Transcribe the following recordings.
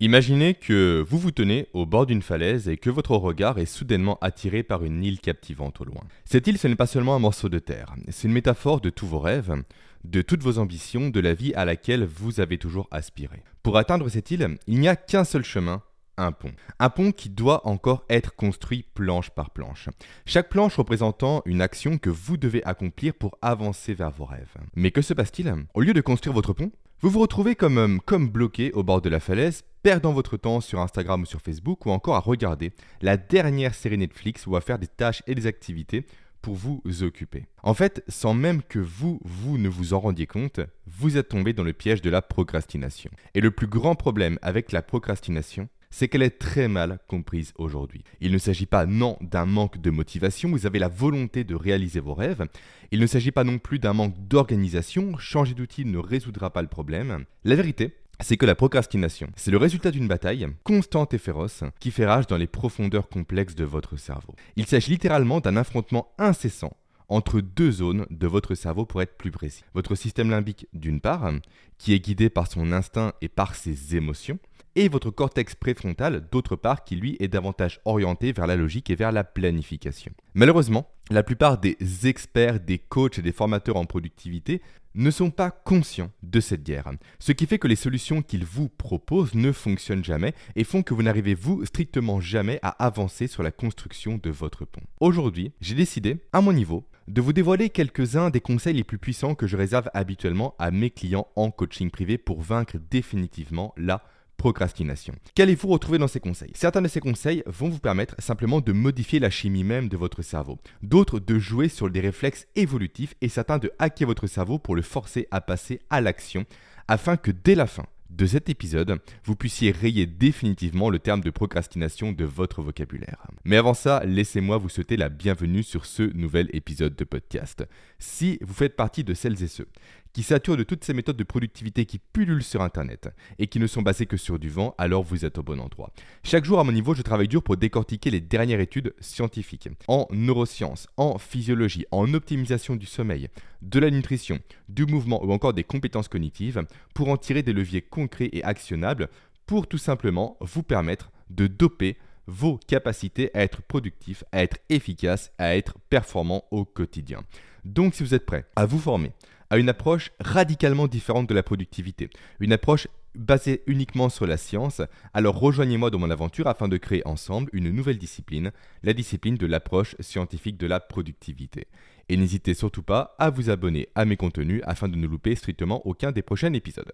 Imaginez que vous vous tenez au bord d'une falaise et que votre regard est soudainement attiré par une île captivante au loin. Cette île, ce n'est pas seulement un morceau de terre, c'est une métaphore de tous vos rêves, de toutes vos ambitions, de la vie à laquelle vous avez toujours aspiré. Pour atteindre cette île, il n'y a qu'un seul chemin, un pont. Un pont qui doit encore être construit planche par planche. Chaque planche représentant une action que vous devez accomplir pour avancer vers vos rêves. Mais que se passe-t-il? Au lieu de construire votre pont, vous vous retrouvez comme, euh, comme bloqué au bord de la falaise, perdant votre temps sur Instagram ou sur Facebook, ou encore à regarder la dernière série Netflix ou à faire des tâches et des activités pour vous occuper. En fait, sans même que vous, vous ne vous en rendiez compte, vous êtes tombé dans le piège de la procrastination. Et le plus grand problème avec la procrastination, c'est qu'elle est très mal comprise aujourd'hui. Il ne s'agit pas non d'un manque de motivation, vous avez la volonté de réaliser vos rêves. Il ne s'agit pas non plus d'un manque d'organisation, changer d'outil ne résoudra pas le problème. La vérité, c'est que la procrastination, c'est le résultat d'une bataille constante et féroce qui fait rage dans les profondeurs complexes de votre cerveau. Il s'agit littéralement d'un affrontement incessant entre deux zones de votre cerveau pour être plus précis. Votre système limbique d'une part, qui est guidé par son instinct et par ses émotions, et votre cortex préfrontal, d'autre part, qui lui est davantage orienté vers la logique et vers la planification. Malheureusement, la plupart des experts, des coachs et des formateurs en productivité ne sont pas conscients de cette guerre, ce qui fait que les solutions qu'ils vous proposent ne fonctionnent jamais et font que vous n'arrivez vous strictement jamais à avancer sur la construction de votre pont. Aujourd'hui, j'ai décidé, à mon niveau, de vous dévoiler quelques-uns des conseils les plus puissants que je réserve habituellement à mes clients en coaching privé pour vaincre définitivement la procrastination. Qu'allez-vous retrouver dans ces conseils? Certains de ces conseils vont vous permettre simplement de modifier la chimie même de votre cerveau, d'autres de jouer sur des réflexes évolutifs et certains de hacker votre cerveau pour le forcer à passer à l'action afin que dès la fin de cet épisode, vous puissiez rayer définitivement le terme de procrastination de votre vocabulaire. Mais avant ça, laissez-moi vous souhaiter la bienvenue sur ce nouvel épisode de podcast. Si vous faites partie de celles et ceux qui saturent de toutes ces méthodes de productivité qui pullulent sur Internet et qui ne sont basées que sur du vent, alors vous êtes au bon endroit. Chaque jour à mon niveau, je travaille dur pour décortiquer les dernières études scientifiques en neurosciences, en physiologie, en optimisation du sommeil, de la nutrition, du mouvement ou encore des compétences cognitives pour en tirer des leviers concrets et actionnables pour tout simplement vous permettre de doper vos capacités à être productif, à être efficace, à être performant au quotidien. Donc si vous êtes prêt à vous former, à une approche radicalement différente de la productivité, une approche basée uniquement sur la science, alors rejoignez-moi dans mon aventure afin de créer ensemble une nouvelle discipline, la discipline de l'approche scientifique de la productivité. Et n'hésitez surtout pas à vous abonner à mes contenus afin de ne louper strictement aucun des prochains épisodes.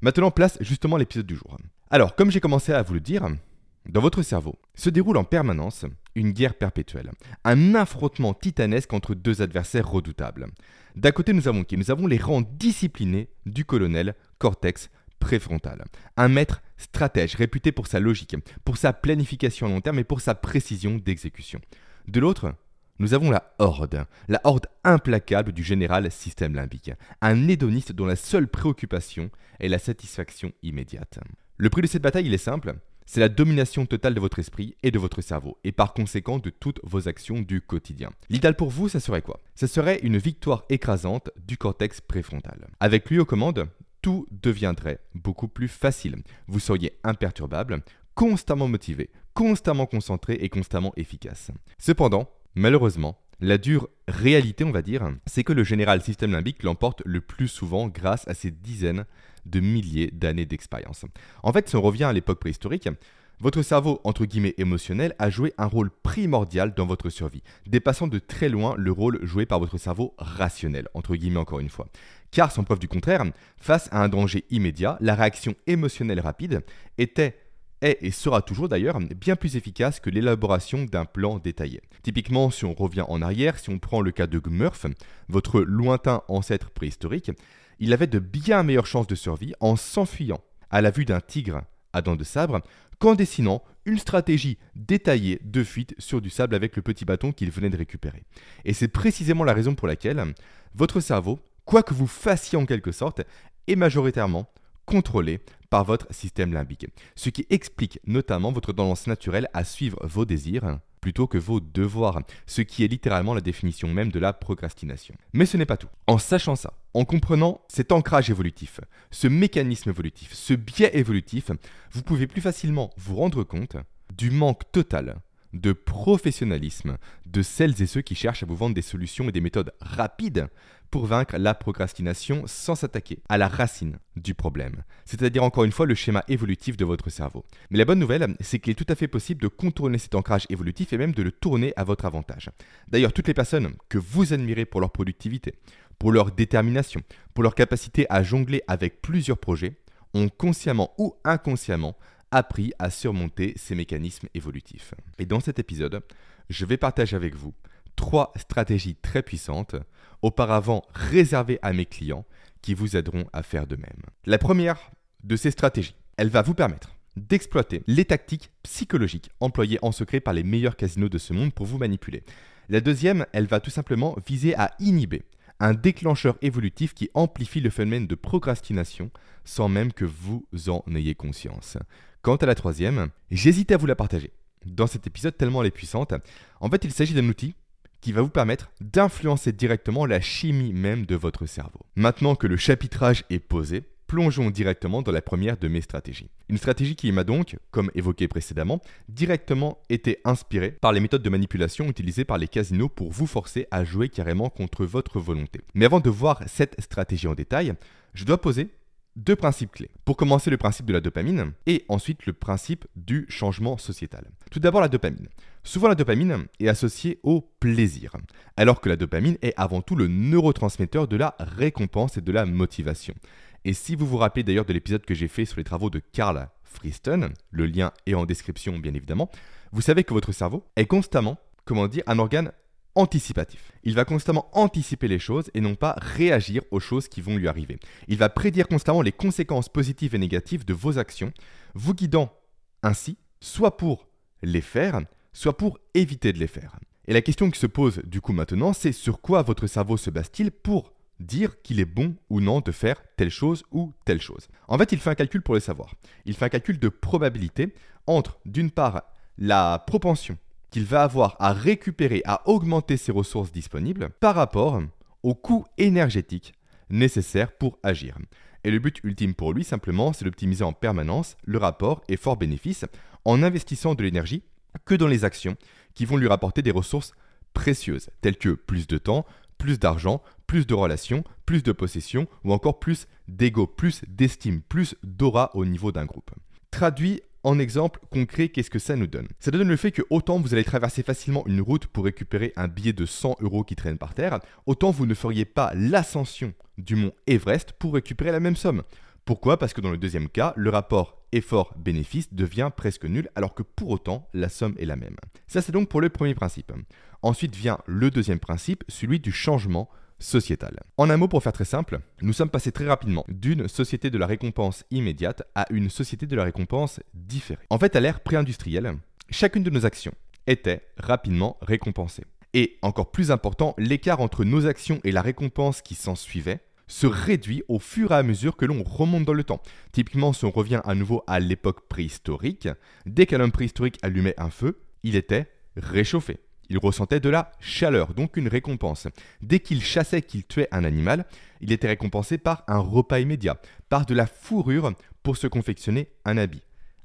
Maintenant, place justement l'épisode du jour. Alors, comme j'ai commencé à vous le dire, dans votre cerveau se déroule en permanence une guerre perpétuelle, un affrontement titanesque entre deux adversaires redoutables. D'un côté, nous avons qui? Nous avons les rangs disciplinés du colonel cortex préfrontal, un maître stratège réputé pour sa logique, pour sa planification à long terme et pour sa précision d'exécution. De l'autre, nous avons la horde, la horde implacable du général système limbique, un hédoniste dont la seule préoccupation est la satisfaction immédiate. Le prix de cette bataille, il est simple, c'est la domination totale de votre esprit et de votre cerveau, et par conséquent de toutes vos actions du quotidien. L'idéal pour vous, ça serait quoi? Ça serait une victoire écrasante du cortex préfrontal. Avec lui aux commandes, tout deviendrait beaucoup plus facile. Vous seriez imperturbable, constamment motivé, constamment concentré et constamment efficace. Cependant, malheureusement, la dure réalité, on va dire, c'est que le général système limbique l'emporte le plus souvent grâce à ses dizaines de milliers d'années d'expérience. En fait, si on revient à l'époque préhistorique, votre cerveau, entre guillemets émotionnel, a joué un rôle primordial dans votre survie, dépassant de très loin le rôle joué par votre cerveau rationnel, entre guillemets encore une fois. Car, sans preuve du contraire, face à un danger immédiat, la réaction émotionnelle rapide était est et sera toujours d'ailleurs bien plus efficace que l'élaboration d'un plan détaillé. Typiquement, si on revient en arrière, si on prend le cas de Gmurf, votre lointain ancêtre préhistorique, il avait de bien meilleures chances de survie en s'enfuyant à la vue d'un tigre à dents de sabre qu'en dessinant une stratégie détaillée de fuite sur du sable avec le petit bâton qu'il venait de récupérer. Et c'est précisément la raison pour laquelle votre cerveau, quoi que vous fassiez en quelque sorte, est majoritairement contrôlé par votre système limbique. Ce qui explique notamment votre tendance naturelle à suivre vos désirs plutôt que vos devoirs, ce qui est littéralement la définition même de la procrastination. Mais ce n'est pas tout. En sachant ça, en comprenant cet ancrage évolutif, ce mécanisme évolutif, ce biais évolutif, vous pouvez plus facilement vous rendre compte du manque total de professionnalisme de celles et ceux qui cherchent à vous vendre des solutions et des méthodes rapides pour vaincre la procrastination sans s'attaquer à la racine du problème, c'est-à-dire encore une fois le schéma évolutif de votre cerveau. Mais la bonne nouvelle, c'est qu'il est tout à fait possible de contourner cet ancrage évolutif et même de le tourner à votre avantage. D'ailleurs, toutes les personnes que vous admirez pour leur productivité, pour leur détermination, pour leur capacité à jongler avec plusieurs projets, ont consciemment ou inconsciemment appris à surmonter ces mécanismes évolutifs. Et dans cet épisode, je vais partager avec vous trois stratégies très puissantes, auparavant réservées à mes clients, qui vous aideront à faire de même. La première de ces stratégies, elle va vous permettre d'exploiter les tactiques psychologiques employées en secret par les meilleurs casinos de ce monde pour vous manipuler. La deuxième, elle va tout simplement viser à inhiber un déclencheur évolutif qui amplifie le phénomène de procrastination sans même que vous en ayez conscience. Quant à la troisième, j'hésite à vous la partager. Dans cet épisode tellement elle est puissante, en fait il s'agit d'un outil qui va vous permettre d'influencer directement la chimie même de votre cerveau. Maintenant que le chapitrage est posé, plongeons directement dans la première de mes stratégies. Une stratégie qui m'a donc, comme évoqué précédemment, directement été inspirée par les méthodes de manipulation utilisées par les casinos pour vous forcer à jouer carrément contre votre volonté. Mais avant de voir cette stratégie en détail, je dois poser deux principes clés. Pour commencer, le principe de la dopamine et ensuite le principe du changement sociétal. Tout d'abord, la dopamine. Souvent, la dopamine est associée au plaisir, alors que la dopamine est avant tout le neurotransmetteur de la récompense et de la motivation. Et si vous vous rappelez d'ailleurs de l'épisode que j'ai fait sur les travaux de Carl Friston, le lien est en description bien évidemment, vous savez que votre cerveau est constamment, comment dire, un organe Il va constamment anticiper les choses et non pas réagir aux choses qui vont lui arriver. Il va prédire constamment les conséquences positives et négatives de vos actions, vous guidant ainsi soit pour les faire, soit pour éviter de les faire. Et la question qui se pose du coup maintenant, c'est sur quoi votre cerveau se base-t-il pour dire qu'il est bon ou non de faire telle chose ou telle chose? En fait, il fait un calcul pour le savoir. Il fait un calcul de probabilité entre, d'une part, la propension qu'il va avoir à récupérer, à augmenter ses ressources disponibles par rapport au coût énergétique nécessaire pour agir. Et le but ultime pour lui, simplement, c'est d'optimiser en permanence le rapport effort-bénéfice en investissant de l'énergie que dans les actions qui vont lui rapporter des ressources précieuses, telles que plus de temps, plus d'argent, plus de relations, plus de possessions ou encore plus d'ego, plus d'estime, plus d'aura au niveau d'un groupe. Traduit en exemple concret, qu'est-ce que ça nous donne? Ça donne le fait que autant vous allez traverser facilement une route pour récupérer un billet de 100 euros qui traîne par terre, autant vous ne feriez pas l'ascension du mont Everest pour récupérer la même somme. Pourquoi? Parce que dans le deuxième cas, le rapport effort-bénéfice devient presque nul alors que pour autant la somme est la même. Ça c'est donc pour le premier principe. Ensuite vient le deuxième principe, celui du changement sociétal. En un mot, pour faire très simple, nous sommes passés très rapidement d'une société de la récompense immédiate à une société de la récompense différée. En fait, à l'ère pré-industrielle, chacune de nos actions était rapidement récompensée. Et encore plus important, l'écart entre nos actions et la récompense qui s'en suivait se réduit au fur et à mesure que l'on remonte dans le temps. Typiquement, si on revient à nouveau à l'époque préhistorique, dès qu'un homme préhistorique allumait un feu, il était réchauffé. Il ressentait de la chaleur, donc une récompense. Dès qu'il chassait, qu'il tuait un animal, il était récompensé par un repas immédiat, par de la fourrure pour se confectionner un habit.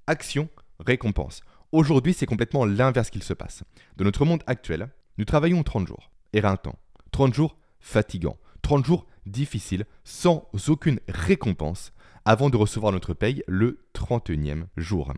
Action, récompense. Aujourd'hui, c'est complètement l'inverse qu'il se passe. Dans notre monde actuel, nous travaillons 30 jours, éreintants, 30 jours fatigants, 30 jours difficiles, sans aucune récompense, avant de recevoir notre paye le 31e jour.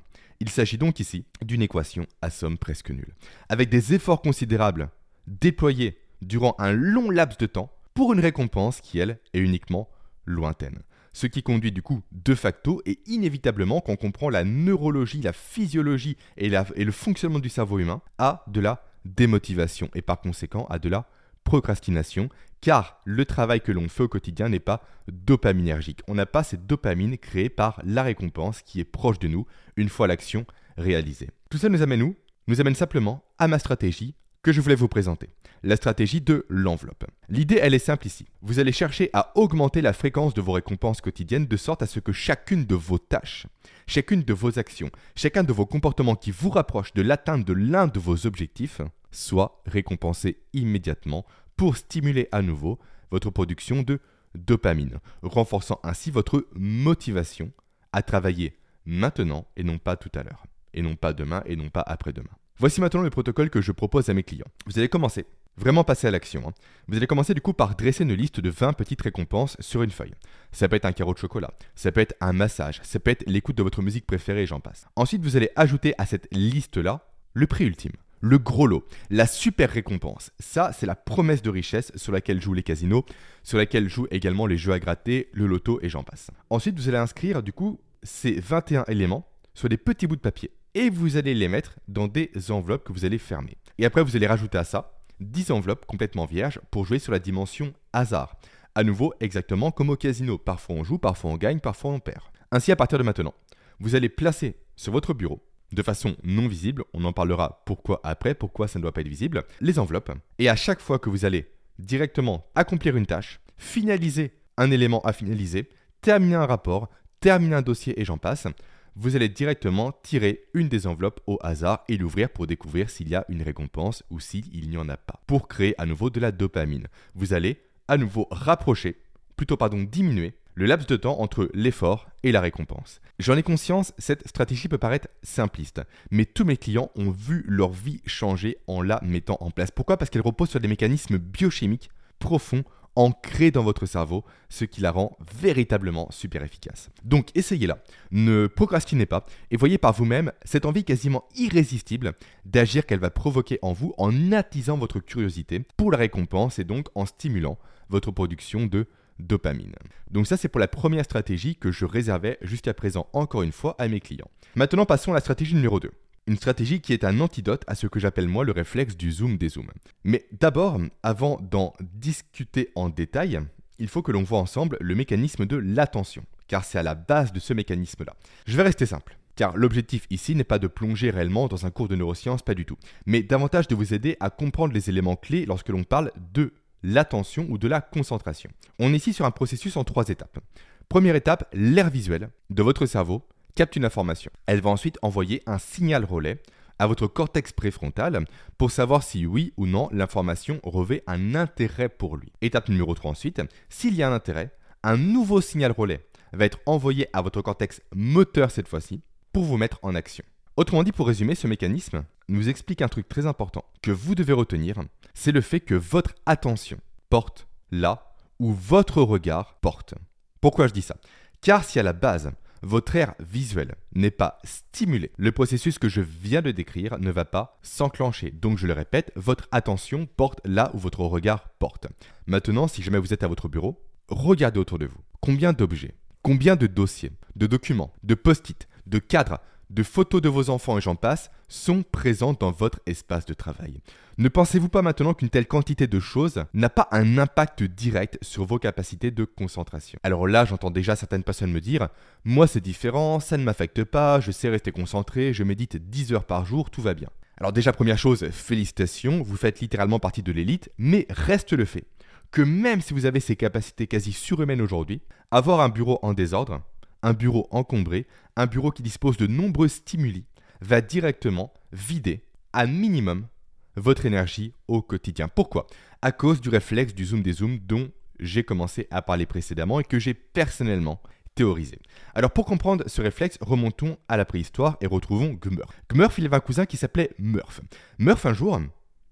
Il s'agit donc ici d'une équation à somme presque nulle, avec des efforts considérables déployés durant un long laps de temps pour une récompense qui, elle, est uniquement lointaine. Ce qui conduit du coup de facto et inévitablement, quand on comprend la neurologie, la physiologie et, et le fonctionnement du cerveau humain, à de la démotivation et par conséquent à de la procrastination, car le travail que l'on fait au quotidien n'est pas dopaminergique. On n'a pas cette dopamine créée par la récompense qui est proche de nous une fois l'action réalisée. Tout ça nous amène où? Nous amène simplement à ma stratégie que je voulais vous présenter. La stratégie de l'enveloppe. L'idée, elle est simple ici. Vous allez chercher à augmenter la fréquence de vos récompenses quotidiennes de sorte à ce que chacune de vos tâches, chacune de vos actions, chacun de vos comportements qui vous rapprochent de l'atteinte de l'un de vos objectifs soit récompensé immédiatement pour stimuler à nouveau votre production de dopamine, renforçant ainsi votre motivation à travailler maintenant et non pas tout à l'heure, et non pas demain et non pas après-demain. Voici maintenant le protocole que je propose à mes clients. Vous allez commencer, vraiment passer à l'action. Hein. Vous allez commencer du coup par dresser une liste de 20 petites récompenses sur une feuille. Ça peut être un carreau de chocolat, ça peut être un massage, ça peut être l'écoute de votre musique préférée et j'en passe. Ensuite, vous allez ajouter à cette liste-là le prix ultime le gros lot, la super récompense. Ça, c'est la promesse de richesse sur laquelle jouent les casinos, sur laquelle jouent également les jeux à gratter, le loto et j'en passe. Ensuite, vous allez inscrire du coup ces 21 éléments sur des petits bouts de papier et vous allez les mettre dans des enveloppes que vous allez fermer. Et après, vous allez rajouter à ça 10 enveloppes complètement vierges pour jouer sur la dimension hasard. À nouveau, exactement comme au casino. Parfois on joue, parfois on gagne, parfois on perd. Ainsi, à partir de maintenant, vous allez placer sur votre bureau de façon non visible, on en parlera pourquoi après, pourquoi ça ne doit pas être visible, les enveloppes. Et à chaque fois que vous allez directement accomplir une tâche, finaliser un élément à finaliser, terminer un rapport, terminer un dossier et j'en passe, vous allez directement tirer une des enveloppes au hasard et l'ouvrir pour découvrir s'il y a une récompense ou s'il n'y en a pas. Pour créer à nouveau de la dopamine, vous allez à nouveau rapprocher, plutôt pardon diminuer le laps de temps entre l'effort et la récompense. J'en ai conscience, cette stratégie peut paraître simpliste, mais tous mes clients ont vu leur vie changer en la mettant en place. Pourquoi? Parce qu'elle repose sur des mécanismes biochimiques profonds ancrés dans votre cerveau, ce qui la rend véritablement super efficace. Donc essayez-la, ne procrastinez pas et voyez par vous-même cette envie quasiment irrésistible d'agir qu'elle va provoquer en vous en attisant votre curiosité pour la récompense et donc en stimulant votre production de dopamine. Donc ça c'est pour la première stratégie que je réservais jusqu'à présent encore une fois à mes clients. Maintenant passons à la stratégie numéro 2. Une stratégie qui est un antidote à ce que j'appelle moi le réflexe du zoom des zooms. Mais d'abord, avant d'en discuter en détail, il faut que l'on voit ensemble le mécanisme de l'attention, car c'est à la base de ce mécanisme-là. Je vais rester simple. Car l'objectif ici n'est pas de plonger réellement dans un cours de neurosciences, pas du tout, mais davantage de vous aider à comprendre les éléments clés lorsque l'on parle de l'attention ou de la concentration. On est ici sur un processus en trois étapes. Première étape, l'air visuel de votre cerveau capte une information. Elle va ensuite envoyer un signal relais à votre cortex préfrontal pour savoir si oui ou non l'information revêt un intérêt pour lui. Étape numéro 3 ensuite, s'il y a un intérêt, un nouveau signal relais va être envoyé à votre cortex moteur cette fois-ci pour vous mettre en action. Autrement dit, pour résumer, ce mécanisme nous explique un truc très important que vous devez retenir, c'est le fait que votre attention porte là où votre regard porte. Pourquoi je dis ça? Car si à la base, votre air visuel n'est pas stimulé, le processus que je viens de décrire ne va pas s'enclencher. Donc je le répète, votre attention porte là où votre regard porte. Maintenant, si jamais vous êtes à votre bureau, regardez autour de vous. Combien d'objets Combien de dossiers, de documents, de post-it, de cadres, de photos de vos enfants et j'en passe sont présentes dans votre espace de travail. Ne pensez-vous pas maintenant qu'une telle quantité de choses n'a pas un impact direct sur vos capacités de concentration? Alors là, j'entends déjà certaines personnes me dire Moi, c'est différent, ça ne m'affecte pas, je sais rester concentré, je médite 10 heures par jour, tout va bien. Alors déjà, première chose, félicitations, vous faites littéralement partie de l'élite, mais reste le fait que même si vous avez ces capacités quasi surhumaines aujourd'hui, avoir un bureau en désordre, un bureau encombré, un bureau qui dispose de nombreux stimuli, va directement vider, à minimum, votre énergie au quotidien. Pourquoi? À cause du réflexe du zoom des zooms dont j'ai commencé à parler précédemment et que j'ai personnellement théorisé. Alors pour comprendre ce réflexe, remontons à la préhistoire et retrouvons Gmurf. Gmurf, il avait un cousin qui s'appelait Murph. Murph, un jour,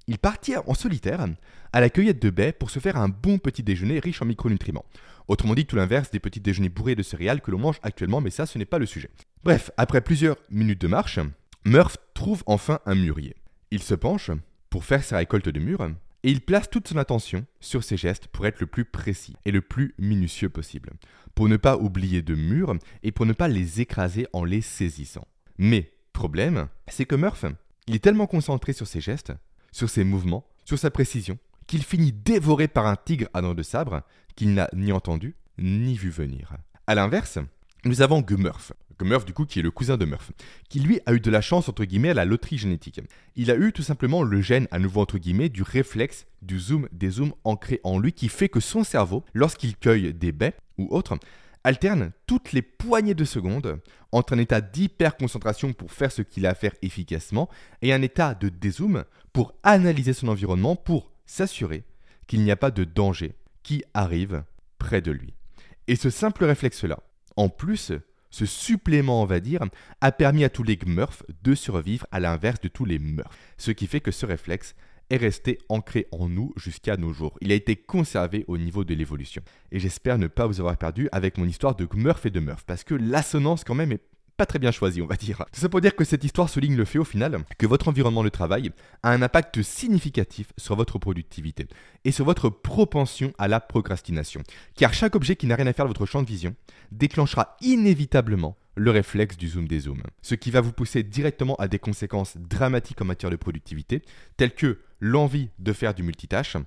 il partit en solitaire à la cueillette de baies pour se faire un bon petit déjeuner riche en micronutriments. Autrement dit, tout l'inverse des petits déjeuners bourrés de céréales que l'on mange actuellement, mais ça, ce n'est pas le sujet. Bref, après plusieurs minutes de marche, Murph trouve enfin un mûrier. Il se penche pour faire sa récolte de mûres et il place toute son attention sur ses gestes pour être le plus précis et le plus minutieux possible, pour ne pas oublier de mûres et pour ne pas les écraser en les saisissant. Mais, problème, c'est que Murph, il est tellement concentré sur ses gestes, sur ses mouvements, sur sa précision, qu'il finit dévoré par un tigre à dents de sabre qu'il n'a ni entendu ni vu venir. A l'inverse, nous avons Gmurf. Murph du coup qui est le cousin de Murph, qui lui a eu de la chance entre guillemets à la loterie génétique. Il a eu tout simplement le gène à nouveau entre guillemets du réflexe du zoom des zooms ancré en lui qui fait que son cerveau, lorsqu'il cueille des baies ou autres, alterne toutes les poignées de secondes entre un état d'hyperconcentration pour faire ce qu'il a à faire efficacement et un état de dézoom pour analyser son environnement pour s'assurer qu'il n'y a pas de danger qui arrive près de lui. Et ce simple réflexe-là, en plus, ce supplément, on va dire, a permis à tous les Gmurfs de survivre à l'inverse de tous les Murfs. Ce qui fait que ce réflexe est resté ancré en nous jusqu'à nos jours. Il a été conservé au niveau de l'évolution. Et j'espère ne pas vous avoir perdu avec mon histoire de Murph et de Murph, parce que l'assonance quand même est pas très bien choisi, on va dire. Tout ça pour dire que cette histoire souligne le fait au final que votre environnement de travail a un impact significatif sur votre productivité et sur votre propension à la procrastination. Car chaque objet qui n'a rien à faire de votre champ de vision déclenchera inévitablement le réflexe du zoom des zooms, ce qui va vous pousser directement à des conséquences dramatiques en matière de productivité, telles que l'envie de faire du multitâche,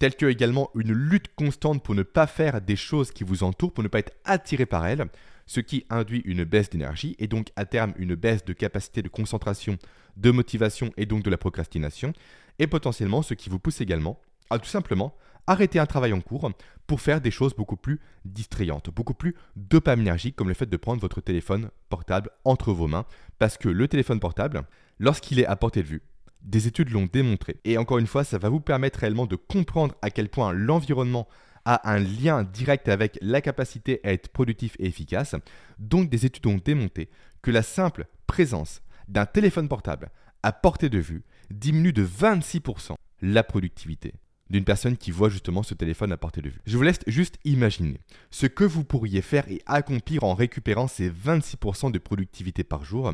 telles que également une lutte constante pour ne pas faire des choses qui vous entourent, pour ne pas être attiré par elles, ce qui induit une baisse d'énergie et donc à terme une baisse de capacité de concentration, de motivation et donc de la procrastination, et potentiellement ce qui vous pousse également à tout simplement arrêter un travail en cours pour faire des choses beaucoup plus distrayantes, beaucoup plus dopaminergiques, comme le fait de prendre votre téléphone portable entre vos mains, parce que le téléphone portable, lorsqu'il est à portée de vue, des études l'ont démontré. Et encore une fois, ça va vous permettre réellement de comprendre à quel point l'environnement a un lien direct avec la capacité à être productif et efficace. Donc des études ont démontré que la simple présence d'un téléphone portable à portée de vue diminue de 26% la productivité d'une personne qui voit justement ce téléphone à portée de vue. Je vous laisse juste imaginer ce que vous pourriez faire et accomplir en récupérant ces 26% de productivité par jour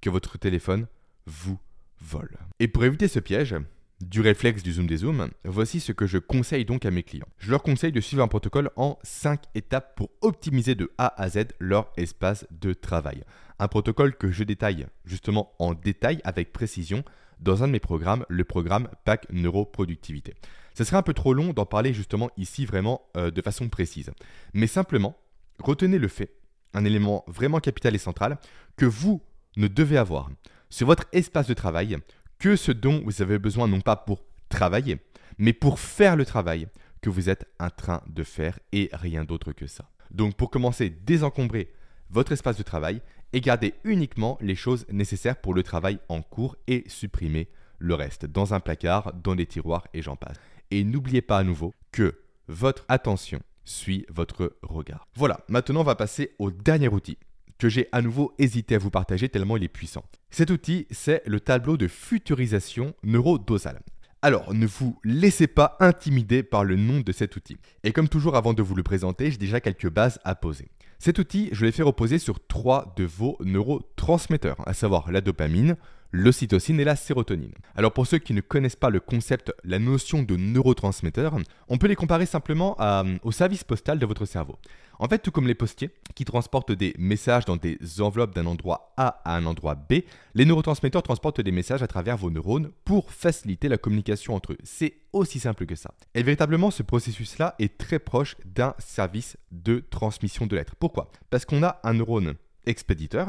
que votre téléphone vous vole. Et pour éviter ce piège, du réflexe du zoom des zooms, voici ce que je conseille donc à mes clients. Je leur conseille de suivre un protocole en 5 étapes pour optimiser de A à Z leur espace de travail. Un protocole que je détaille justement en détail avec précision dans un de mes programmes, le programme PAC Neuroproductivité. Ce serait un peu trop long d'en parler justement ici vraiment euh, de façon précise. Mais simplement, retenez le fait, un élément vraiment capital et central, que vous ne devez avoir sur votre espace de travail que ce dont vous avez besoin non pas pour travailler, mais pour faire le travail que vous êtes en train de faire et rien d'autre que ça. Donc pour commencer, désencombrer votre espace de travail et garder uniquement les choses nécessaires pour le travail en cours et supprimer le reste dans un placard, dans des tiroirs et j'en passe. Et n'oubliez pas à nouveau que votre attention suit votre regard. Voilà, maintenant on va passer au dernier outil que j'ai à nouveau hésité à vous partager tellement il est puissant. Cet outil, c'est le tableau de futurisation neurodosale. Alors, ne vous laissez pas intimider par le nom de cet outil. Et comme toujours, avant de vous le présenter, j'ai déjà quelques bases à poser. Cet outil, je l'ai fait reposer sur trois de vos neurotransmetteurs, à savoir la dopamine, l'ocytocine et la sérotonine. Alors pour ceux qui ne connaissent pas le concept, la notion de neurotransmetteur, on peut les comparer simplement au service postal de votre cerveau. En fait, tout comme les postiers qui transportent des messages dans des enveloppes d'un endroit A à un endroit B, les neurotransmetteurs transportent des messages à travers vos neurones pour faciliter la communication entre eux. C'est aussi simple que ça. Et véritablement, ce processus-là est très proche d'un service de transmission de lettres. Pourquoi? Parce qu'on a un neurone expéditeur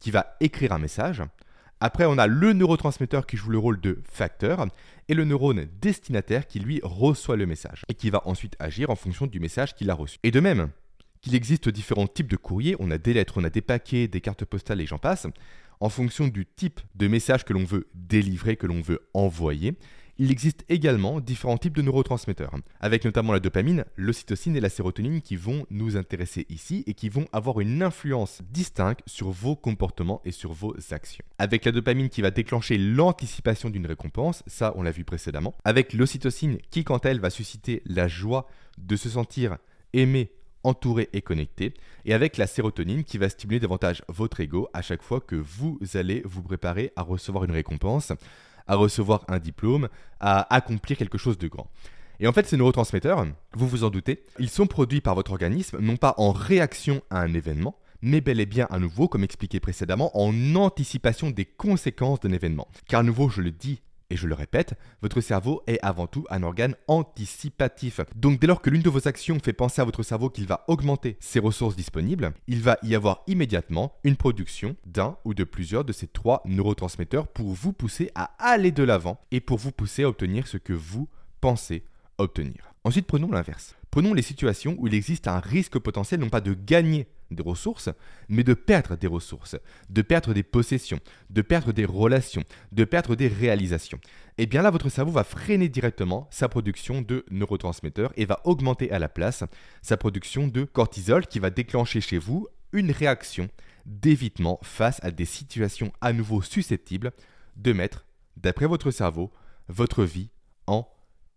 qui va écrire un message, après, on a le neurotransmetteur qui joue le rôle de facteur et le neurone destinataire qui lui reçoit le message et qui va ensuite agir en fonction du message qu'il a reçu. Et de même qu'il existe différents types de courriers, on a des lettres, on a des paquets, des cartes postales et j'en passe, en fonction du type de message que l'on veut délivrer, que l'on veut envoyer, il existe également différents types de neurotransmetteurs, avec notamment la dopamine, l'ocytocine et la sérotonine qui vont nous intéresser ici et qui vont avoir une influence distincte sur vos comportements et sur vos actions. Avec la dopamine qui va déclencher l'anticipation d'une récompense, ça on l'a vu précédemment, avec l'ocytocine qui quant à elle va susciter la joie de se sentir aimé entouré et connecté, et avec la sérotonine qui va stimuler davantage votre ego à chaque fois que vous allez vous préparer à recevoir une récompense à recevoir un diplôme, à accomplir quelque chose de grand. Et en fait, ces neurotransmetteurs, vous vous en doutez, ils sont produits par votre organisme non pas en réaction à un événement, mais bel et bien à nouveau, comme expliqué précédemment, en anticipation des conséquences d'un événement. Car à nouveau, je le dis Et je le répète, votre cerveau est avant tout un organe anticipatif. Donc dès lors que l'une de vos actions fait penser à votre cerveau qu'il va augmenter ses ressources disponibles, il va y avoir immédiatement une production d'un ou de plusieurs de ces trois neurotransmetteurs pour vous pousser à aller de l'avant et pour vous pousser à obtenir ce que vous pensez obtenir. Ensuite, prenons l'inverse. Prenons les situations où il existe un risque potentiel non pas de gagner des ressources, mais de perdre des ressources, de perdre des possessions, de perdre des relations, de perdre des réalisations. Et eh bien là, votre cerveau va freiner directement sa production de neurotransmetteurs et va augmenter à la place sa production de cortisol qui va déclencher chez vous une réaction d'évitement face à des situations à nouveau susceptibles de mettre, d'après votre cerveau, votre vie en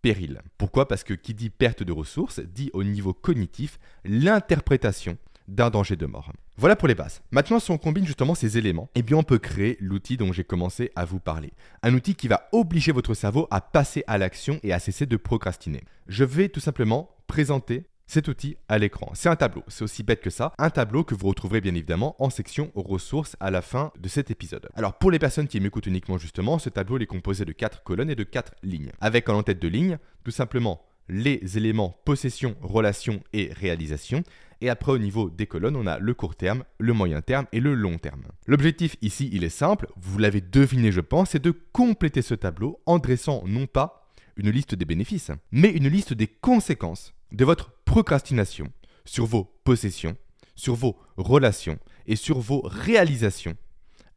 péril. Pourquoi? Parce que qui dit perte de ressources dit au niveau cognitif l'interprétation d'un danger de mort. Voilà pour les bases. Maintenant, si on combine justement ces éléments, eh bien on peut créer l'outil dont j'ai commencé à vous parler. Un outil qui va obliger votre cerveau à passer à l'action et à cesser de procrastiner. Je vais tout simplement présenter cet outil à l'écran. C'est un tableau, c'est aussi bête que ça, un tableau que vous retrouverez bien évidemment en section ressources à la fin de cet épisode. Alors pour les personnes qui m'écoutent uniquement justement, ce tableau est composé de 4 colonnes et de 4 lignes, avec en tête de ligne tout simplement les éléments possession, relation et réalisation. Et après, au niveau des colonnes, on a le court terme, le moyen terme et le long terme. L'objectif ici, il est simple, vous l'avez deviné, je pense, c'est de compléter ce tableau en dressant non pas une liste des bénéfices, mais une liste des conséquences de votre procrastination sur vos possessions, sur vos relations et sur vos réalisations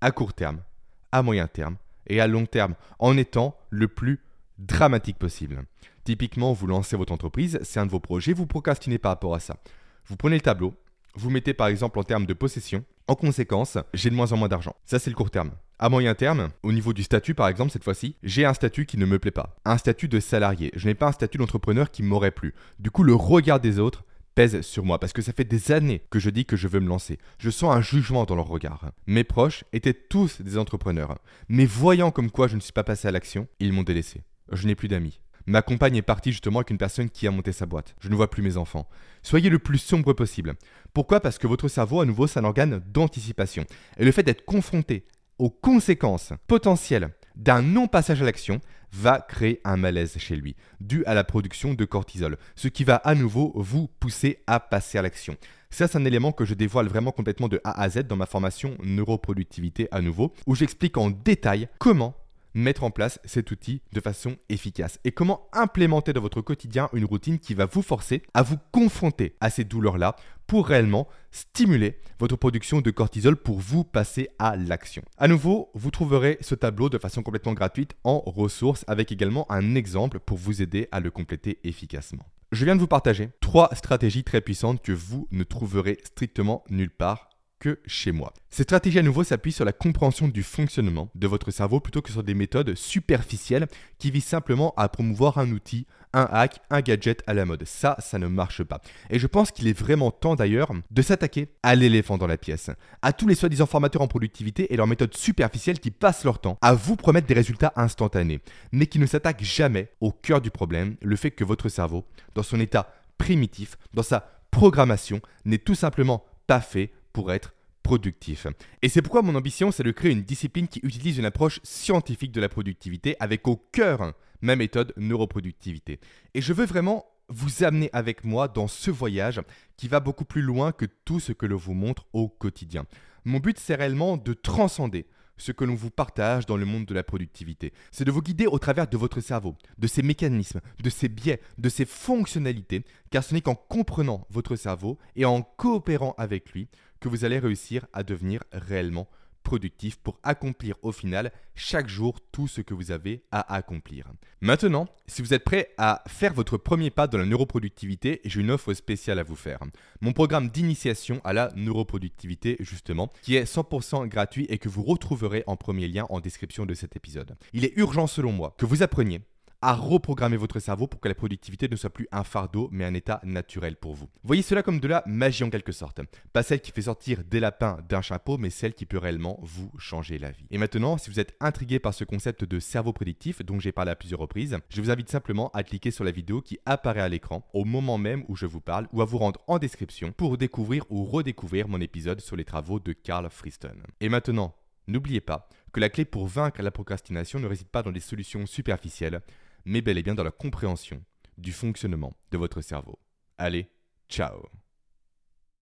à court terme, à moyen terme et à long terme, en étant le plus dramatique possible. Typiquement, vous lancez votre entreprise, c'est un de vos projets, vous procrastinez par rapport à ça. Vous prenez le tableau, vous mettez par exemple en termes de possession, en conséquence, j'ai de moins en moins d'argent. Ça, c'est le court terme. À moyen terme, au niveau du statut par exemple, cette fois-ci, j'ai un statut qui ne me plaît pas. Un statut de salarié. Je n'ai pas un statut d'entrepreneur qui m'aurait plu. Du coup, le regard des autres pèse sur moi parce que ça fait des années que je dis que je veux me lancer. Je sens un jugement dans leur regard. Mes proches étaient tous des entrepreneurs. Mais voyant comme quoi je ne suis pas passé à l'action, ils m'ont délaissé. Je n'ai plus d'amis. Ma compagne est partie justement avec une personne qui a monté sa boîte. Je ne vois plus mes enfants. Soyez le plus sombre possible. Pourquoi? Parce que votre cerveau, à nouveau, c'est un organe d'anticipation. Et le fait d'être confronté aux conséquences potentielles d'un non-passage à l'action va créer un malaise chez lui, dû à la production de cortisol, ce qui va à nouveau vous pousser à passer à l'action. Ça, c'est un élément que je dévoile vraiment complètement de A à Z dans ma formation Neuroproductivité à nouveau, où j'explique en détail comment mettre en place cet outil de façon efficace et comment implémenter dans votre quotidien une routine qui va vous forcer à vous confronter à ces douleurs-là pour réellement stimuler votre production de cortisol pour vous passer à l'action. À nouveau, vous trouverez ce tableau de façon complètement gratuite en ressources avec également un exemple pour vous aider à le compléter efficacement. Je viens de vous partager trois stratégies très puissantes que vous ne trouverez strictement nulle part que chez moi. Cette stratégie à nouveau s'appuie sur la compréhension du fonctionnement de votre cerveau plutôt que sur des méthodes superficielles qui visent simplement à promouvoir un outil, un hack, un gadget à la mode. Ça, ça ne marche pas. Et je pense qu'il est vraiment temps d'ailleurs de s'attaquer à l'éléphant dans la pièce, à tous les soi-disant formateurs en productivité et leurs méthodes superficielles qui passent leur temps à vous promettre des résultats instantanés, mais qui ne s'attaquent jamais au cœur du problème, le fait que votre cerveau, dans son état primitif, dans sa programmation, n'est tout simplement pas fait pour être productif. Et c'est pourquoi mon ambition, c'est de créer une discipline qui utilise une approche scientifique de la productivité avec au cœur ma méthode neuroproductivité. Et je veux vraiment vous amener avec moi dans ce voyage qui va beaucoup plus loin que tout ce que l'on vous montre au quotidien. Mon but, c'est réellement de transcender ce que l'on vous partage dans le monde de la productivité. C'est de vous guider au travers de votre cerveau, de ses mécanismes, de ses biais, de ses fonctionnalités, car ce n'est qu'en comprenant votre cerveau et en coopérant avec lui que vous allez réussir à devenir réellement productif pour accomplir au final chaque jour tout ce que vous avez à accomplir. Maintenant, si vous êtes prêt à faire votre premier pas dans la neuroproductivité, j'ai une offre spéciale à vous faire. Mon programme d'initiation à la neuroproductivité, justement, qui est 100% gratuit et que vous retrouverez en premier lien en description de cet épisode. Il est urgent selon moi que vous appreniez à reprogrammer votre cerveau pour que la productivité ne soit plus un fardeau, mais un état naturel pour vous. Voyez cela comme de la magie en quelque sorte. Pas celle qui fait sortir des lapins d'un chapeau, mais celle qui peut réellement vous changer la vie. Et maintenant, si vous êtes intrigué par ce concept de cerveau prédictif dont j'ai parlé à plusieurs reprises, je vous invite simplement à cliquer sur la vidéo qui apparaît à l'écran au moment même où je vous parle ou à vous rendre en description pour découvrir ou redécouvrir mon épisode sur les travaux de Carl Friston. Et maintenant, N'oubliez pas que la clé pour vaincre la procrastination ne réside pas dans des solutions superficielles, mais bel et bien dans la compréhension du fonctionnement de votre cerveau. Allez, ciao